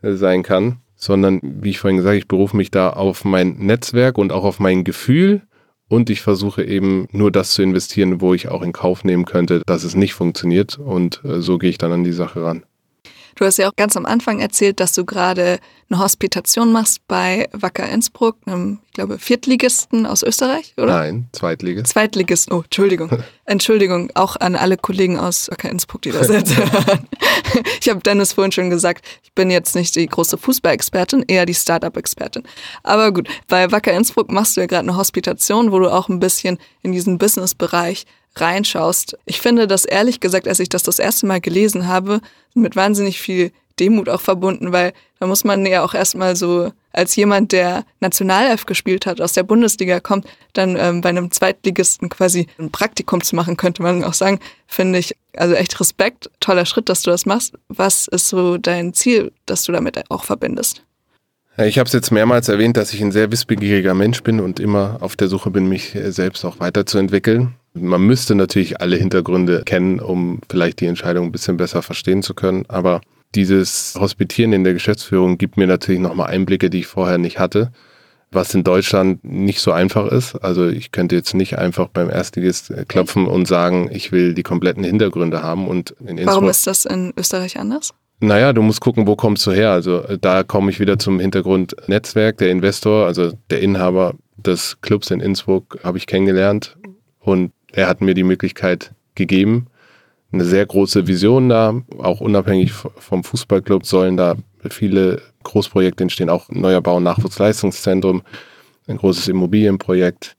äh, sein kann. Sondern, wie ich vorhin gesagt habe, ich berufe mich da auf mein Netzwerk und auch auf mein Gefühl. Und ich versuche eben nur das zu investieren, wo ich auch in Kauf nehmen könnte, dass es nicht funktioniert. Und äh, so gehe ich dann an die Sache ran. Du hast ja auch ganz am Anfang erzählt, dass du gerade eine Hospitation machst bei Wacker Innsbruck, einem, ich glaube, Viertligisten aus Österreich, oder? Nein, Zweitligist. Zweitligisten, oh, Entschuldigung. Entschuldigung, auch an alle Kollegen aus Wacker Innsbruck, die das jetzt hören. Ich habe Dennis vorhin schon gesagt, ich bin jetzt nicht die große Fußball-Expertin, eher die Startup-Expertin. Aber gut, bei Wacker Innsbruck machst du ja gerade eine Hospitation, wo du auch ein bisschen in diesen Business-Bereich reinschaust. Ich finde das ehrlich gesagt, als ich das das erste Mal gelesen habe, mit wahnsinnig viel Demut auch verbunden, weil da muss man ja auch erstmal so als jemand, der Nationalelf gespielt hat, aus der Bundesliga kommt, dann ähm, bei einem Zweitligisten quasi ein Praktikum zu machen, könnte man auch sagen, finde ich also echt Respekt, toller Schritt, dass du das machst. Was ist so dein Ziel, das du damit auch verbindest? Ich habe es jetzt mehrmals erwähnt, dass ich ein sehr wissbegieriger Mensch bin und immer auf der Suche bin, mich selbst auch weiterzuentwickeln. Man müsste natürlich alle Hintergründe kennen, um vielleicht die Entscheidung ein bisschen besser verstehen zu können. Aber dieses Hospitieren in der Geschäftsführung gibt mir natürlich nochmal Einblicke, die ich vorher nicht hatte, was in Deutschland nicht so einfach ist. Also ich könnte jetzt nicht einfach beim Erstligist klopfen und sagen, ich will die kompletten Hintergründe haben. Und Warum ist das in Österreich anders? Naja, du musst gucken, wo kommst du her. Also da komme ich wieder zum Hintergrund Netzwerk, der Investor, also der Inhaber des Clubs in Innsbruck habe ich kennengelernt und er hat mir die Möglichkeit gegeben, eine sehr große Vision da, auch unabhängig vom Fußballclub sollen da viele Großprojekte entstehen, auch neuer Bau- und Nachwuchsleistungszentrum, ein großes Immobilienprojekt.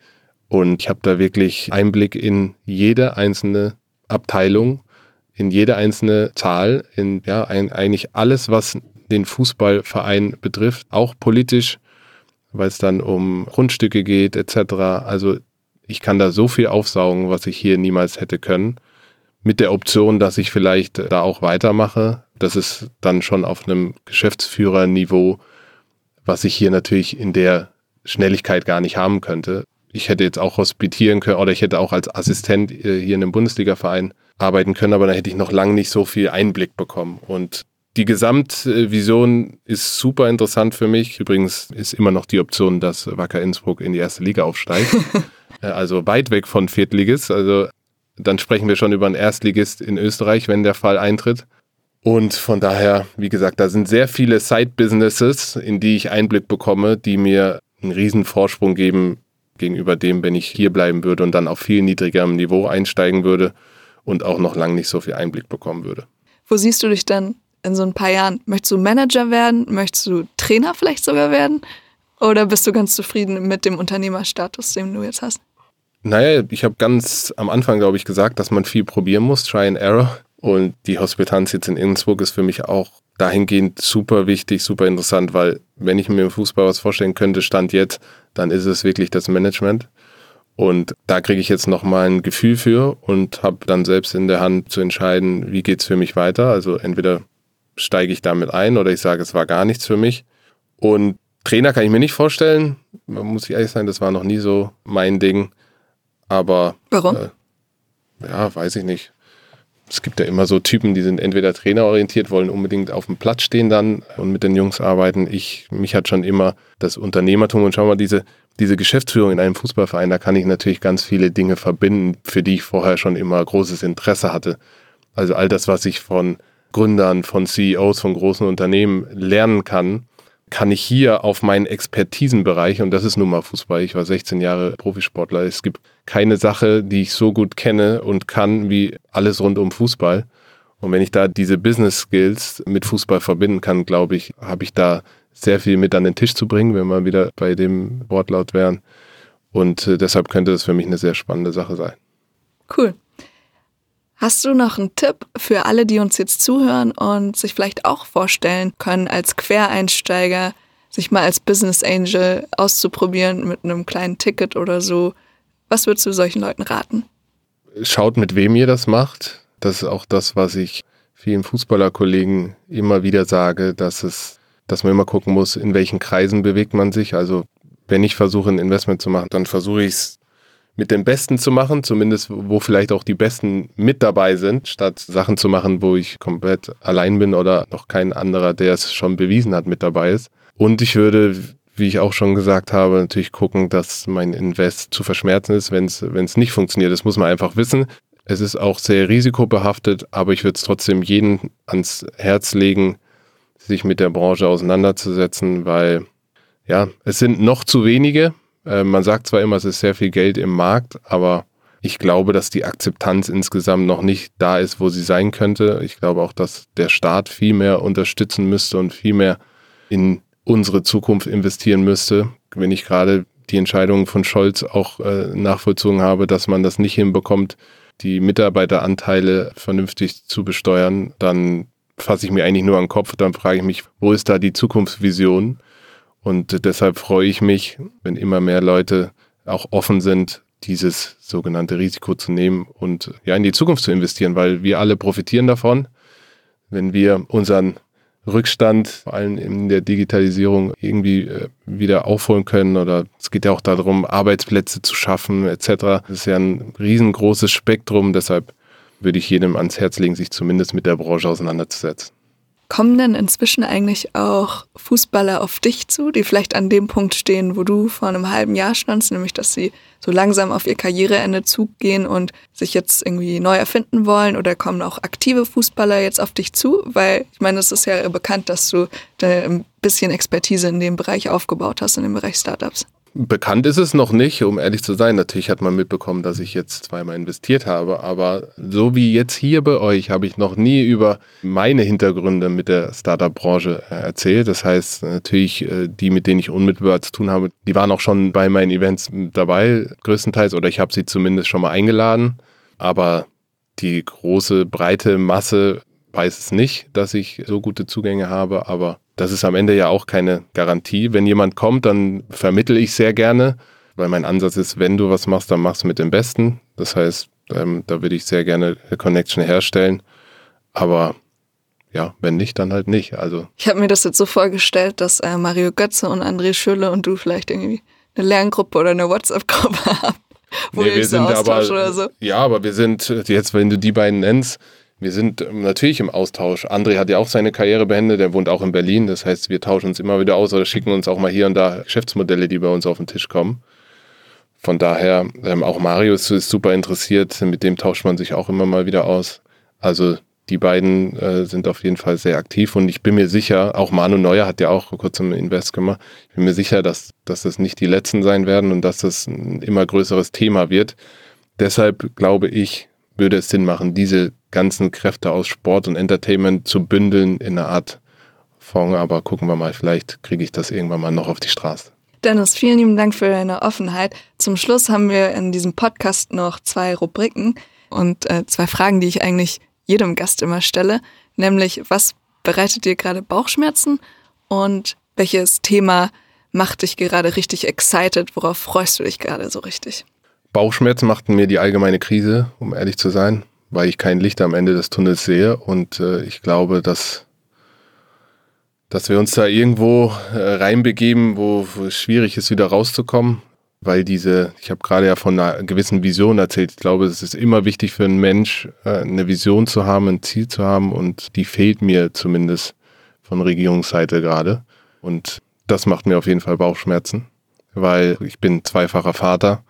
Und ich habe da wirklich Einblick in jede einzelne Abteilung, in jede einzelne Zahl, in ja, ein, eigentlich alles, was den Fußballverein betrifft, auch politisch, weil es dann um Grundstücke geht, etc. Also ich kann da so viel aufsaugen, was ich hier niemals hätte können. Mit der Option, dass ich vielleicht da auch weitermache. Das ist dann schon auf einem Geschäftsführerniveau, was ich hier natürlich in der Schnelligkeit gar nicht haben könnte. Ich hätte jetzt auch hospitieren können oder ich hätte auch als Assistent äh, hier in einem Bundesliga-Verein arbeiten können, aber dann hätte ich noch lange nicht so viel Einblick bekommen. Und die Gesamtvision ist super interessant für mich. Übrigens ist immer noch die Option, dass Wacker Innsbruck in die erste Liga aufsteigt. Äh, also weit weg von Viertligist. Also dann sprechen wir schon über einen Erstligist in Österreich, wenn der Fall eintritt. Und von daher, wie gesagt, da sind sehr viele Side-Businesses, in die ich Einblick bekomme, die mir einen riesen Vorsprung geben gegenüber dem, wenn ich hier bleiben würde und dann auf viel niedrigerem Niveau einsteigen würde und auch noch lange nicht so viel Einblick bekommen würde. Wo siehst du dich dann in so ein paar Jahren? Möchtest du Manager werden? Möchtest du Trainer vielleicht sogar werden? Oder bist du ganz zufrieden mit dem Unternehmerstatus, den du jetzt hast? Naja, ich habe ganz am Anfang, glaube ich, gesagt, dass man viel probieren muss, Try and Error. Und die Hospitanz jetzt in Innsbruck ist für mich auch dahingehend super wichtig, super interessant, weil wenn ich mir im Fußball was vorstellen könnte, Stand jetzt, dann ist es wirklich das Management. Und da kriege ich jetzt nochmal ein Gefühl für und habe dann selbst in der Hand zu entscheiden, wie geht es für mich weiter. Also entweder steige ich damit ein oder ich sage, es war gar nichts für mich. Und Trainer kann ich mir nicht vorstellen. Man muss ehrlich sein, das war noch nie so mein Ding. Aber. Warum? Äh, ja, weiß ich nicht. Es gibt ja immer so Typen, die sind entweder trainerorientiert, wollen unbedingt auf dem Platz stehen dann und mit den Jungs arbeiten. Ich, mich hat schon immer das Unternehmertum und schau mal, diese, diese Geschäftsführung in einem Fußballverein, da kann ich natürlich ganz viele Dinge verbinden, für die ich vorher schon immer großes Interesse hatte. Also all das, was ich von Gründern, von CEOs, von großen Unternehmen lernen kann, kann ich hier auf meinen Expertisenbereich, und das ist nun mal Fußball, ich war 16 Jahre Profisportler, es gibt keine Sache, die ich so gut kenne und kann wie alles rund um Fußball. Und wenn ich da diese Business Skills mit Fußball verbinden kann, glaube ich, habe ich da sehr viel mit an den Tisch zu bringen, wenn wir wieder bei dem Wortlaut wären. Und äh, deshalb könnte das für mich eine sehr spannende Sache sein. Cool. Hast du noch einen Tipp für alle, die uns jetzt zuhören und sich vielleicht auch vorstellen können, als Quereinsteiger sich mal als Business Angel auszuprobieren mit einem kleinen Ticket oder so? Was würdest du solchen Leuten raten? Schaut, mit wem ihr das macht. Das ist auch das, was ich vielen Fußballerkollegen immer wieder sage, dass es, dass man immer gucken muss, in welchen Kreisen bewegt man sich. Also wenn ich versuche, ein Investment zu machen, dann versuche ich es mit den Besten zu machen, zumindest wo vielleicht auch die Besten mit dabei sind, statt Sachen zu machen, wo ich komplett allein bin oder noch kein anderer, der es schon bewiesen hat, mit dabei ist. Und ich würde, wie ich auch schon gesagt habe, natürlich gucken, dass mein Invest zu verschmerzen ist, wenn es nicht funktioniert. Das muss man einfach wissen. Es ist auch sehr risikobehaftet, aber ich würde es trotzdem jeden ans Herz legen, sich mit der Branche auseinanderzusetzen, weil ja, es sind noch zu wenige, äh, man sagt zwar immer, es ist sehr viel Geld im Markt, aber ich glaube, dass die Akzeptanz insgesamt noch nicht da ist, wo sie sein könnte. Ich glaube auch, dass der Staat viel mehr unterstützen müsste und viel mehr in unsere Zukunft investieren müsste. Wenn ich gerade die Entscheidung von Scholz auch äh, nachvollzogen habe, dass man das nicht hinbekommt, die Mitarbeiteranteile vernünftig zu besteuern, dann fasse ich mir eigentlich nur an den Kopf, dann frage ich mich, wo ist da die Zukunftsvision? Und deshalb freue ich mich, wenn immer mehr Leute auch offen sind, dieses sogenannte Risiko zu nehmen und ja in die Zukunft zu investieren, weil wir alle profitieren davon, wenn wir unseren Rückstand, vor allem in der Digitalisierung, irgendwie äh, wieder aufholen können. Oder es geht ja auch darum, Arbeitsplätze zu schaffen, etc. Das ist ja ein riesengroßes Spektrum. Deshalb würde ich jedem ans Herz legen, sich zumindest mit der Branche auseinanderzusetzen. Kommen denn inzwischen eigentlich auch Fußballer auf dich zu, die vielleicht an dem Punkt stehen, wo du vor einem halben Jahr standst, nämlich dass sie so langsam auf ihr Karriereende zugehen und sich jetzt irgendwie neu erfinden wollen? Oder kommen auch aktive Fußballer jetzt auf dich zu? Weil ich meine, es ist ja bekannt, dass du ein bisschen Expertise in dem Bereich aufgebaut hast, in dem Bereich Startups. Bekannt ist es noch nicht, um ehrlich zu sein. Natürlich hat man mitbekommen, dass ich jetzt zweimal investiert habe, aber so wie jetzt hier bei euch habe ich noch nie über meine Hintergründe mit der Startup-Branche äh, erzählt. Das heißt, natürlich äh, die, mit denen ich unmittelbar zu tun habe, die waren auch schon bei meinen Events dabei, größtenteils, oder ich habe sie zumindest schon mal eingeladen. Aber die große, breite Masse weiß es nicht, dass ich so gute Zugänge habe, aber das ist am Ende ja auch keine Garantie. Wenn jemand kommt, dann vermittel ich sehr gerne, weil mein Ansatz ist, wenn du was machst, dann machst du mit dem Besten. Das heißt, ähm, da würde ich sehr gerne eine Connection herstellen. Aber ja, wenn nicht, dann halt nicht. Also ich habe mir das jetzt so vorgestellt, dass äh, Mario Götze und André Schülle und du vielleicht irgendwie eine Lerngruppe oder eine WhatsApp-Gruppe habt, wo nee, ihr wir sind aber, oder so. Ja, aber wir sind jetzt, wenn du die beiden nennst, wir sind ähm, natürlich im Austausch. André hat ja auch seine Karriere beendet, der wohnt auch in Berlin. Das heißt, wir tauschen uns immer wieder aus oder schicken uns auch mal hier und da Geschäftsmodelle, die bei uns auf den Tisch kommen. Von daher, ähm, auch Marius ist super interessiert, mit dem tauscht man sich auch immer mal wieder aus. Also die beiden äh, sind auf jeden Fall sehr aktiv und ich bin mir sicher, auch Manu Neuer hat ja auch vor kurzem Invest gemacht, ich bin mir sicher, dass, dass das nicht die letzten sein werden und dass das ein immer größeres Thema wird. Deshalb glaube ich, würde es Sinn machen, diese ganzen Kräfte aus Sport und Entertainment zu bündeln in einer Art Fonds. Aber gucken wir mal, vielleicht kriege ich das irgendwann mal noch auf die Straße. Dennis, vielen lieben Dank für deine Offenheit. Zum Schluss haben wir in diesem Podcast noch zwei Rubriken und äh, zwei Fragen, die ich eigentlich jedem Gast immer stelle. Nämlich, was bereitet dir gerade Bauchschmerzen und welches Thema macht dich gerade richtig excited? Worauf freust du dich gerade so richtig? Bauchschmerzen machten mir die allgemeine Krise, um ehrlich zu sein weil ich kein Licht am Ende des Tunnels sehe und äh, ich glaube, dass dass wir uns da irgendwo äh, reinbegeben, wo, es schwierig ist, wieder rauszukommen. Weil diese, ich habe gerade ja von einer gewissen Vision erzählt. Ich glaube, es ist immer wichtig für einen Mensch, äh, eine Vision zu haben, ein Ziel zu haben und die fehlt mir zumindest von Regierungsseite gerade. Und das macht mir auf jeden Fall Bauchschmerzen, weil ich bin zweifacher Vater,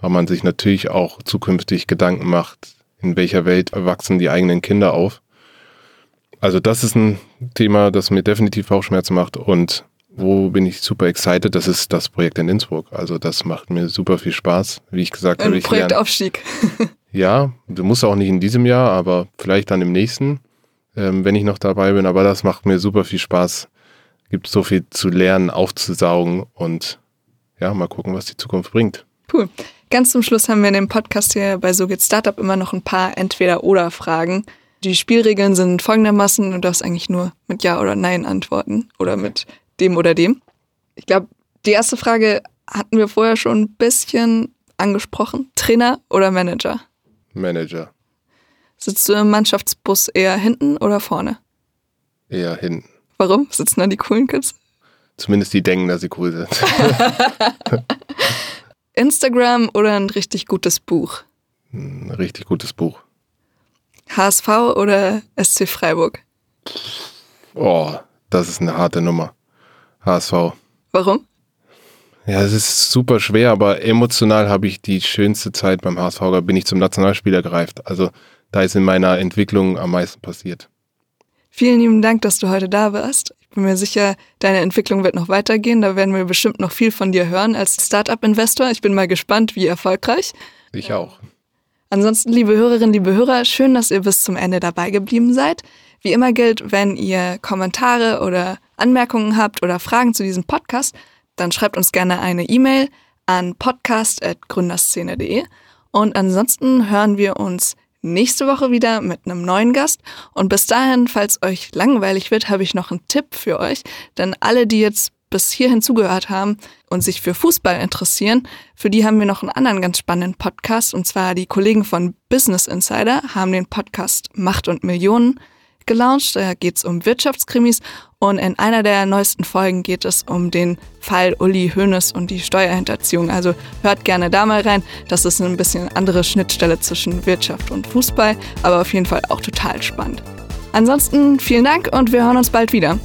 weil man sich natürlich auch zukünftig Gedanken macht, in welcher Welt wachsen die eigenen Kinder auf. Also das ist ein Thema, das mir definitiv Bauchschmerzen macht und wo bin ich super excited, das ist das Projekt in Innsbruck. Also das macht mir super viel Spaß, wie ich gesagt habe. Ein Projektaufstieg. ja, du musst auch nicht in diesem Jahr, aber vielleicht dann im nächsten, ähm, wenn ich noch dabei bin. Aber das macht mir super viel Spaß. Gibt so viel zu lernen, aufzusaugen und ja, mal gucken, was die Zukunft bringt. Cool. Ganz zum Schluss haben wir in dem Podcast hier bei So geht Startup immer noch ein paar Entweder-Oder-Fragen. Die Spielregeln sind folgendermaßen, du darfst eigentlich nur mit Ja oder Nein antworten oder mit dem oder dem. Ich glaube, die erste Frage hatten wir vorher schon ein bisschen angesprochen. Trainer oder Manager? Manager. Sitzt du im Mannschaftsbus eher hinten oder vorne? Eher hinten. Warum? Sitzen da die coolen Kids? Zumindest die denken, dass sie cool sind. Instagram oder ein richtig gutes Buch? Ein richtig gutes Buch. HSV oder SC Freiburg? Oh, das ist eine harte Nummer. HSV. Warum? Ja, es ist super schwer, aber emotional habe ich die schönste Zeit beim HSV. Da bin ich zum Nationalspieler gereift. Also da ist in meiner Entwicklung am meisten passiert. Vielen lieben Dank, dass du heute da warst. Ich bin mir sicher, deine Entwicklung wird noch weitergehen. Da werden wir bestimmt noch viel von dir hören als Startup-Investor. Ich bin mal gespannt, wie erfolgreich. Ich auch. Ansonsten, liebe Hörerinnen, liebe Hörer, schön, dass ihr bis zum Ende dabei geblieben seid. Wie immer gilt, wenn ihr Kommentare oder Anmerkungen habt oder Fragen zu diesem Podcast, dann schreibt uns gerne eine E-Mail an podcast.gründerszene.de. Und ansonsten hören wir uns nächste Woche wieder mit einem neuen Gast. Und bis dahin, falls euch langweilig wird, habe ich noch einen Tipp für euch. Denn alle, die jetzt bis hierhin zugehört haben und sich für Fußball interessieren, für die haben wir noch einen anderen ganz spannenden Podcast. Und zwar die Kollegen von Business Insider haben den Podcast Macht und Millionen gelauncht. Da geht es um Wirtschaftskrimis und in einer der neuesten Folgen geht es um den Fall Uli Hoeneß und die Steuerhinterziehung. Also hört gerne da mal rein. Das ist ein bisschen andere Schnittstelle zwischen Wirtschaft und Fußball, aber auf jeden Fall auch total spannend. Ansonsten vielen Dank und wir hören uns bald wieder.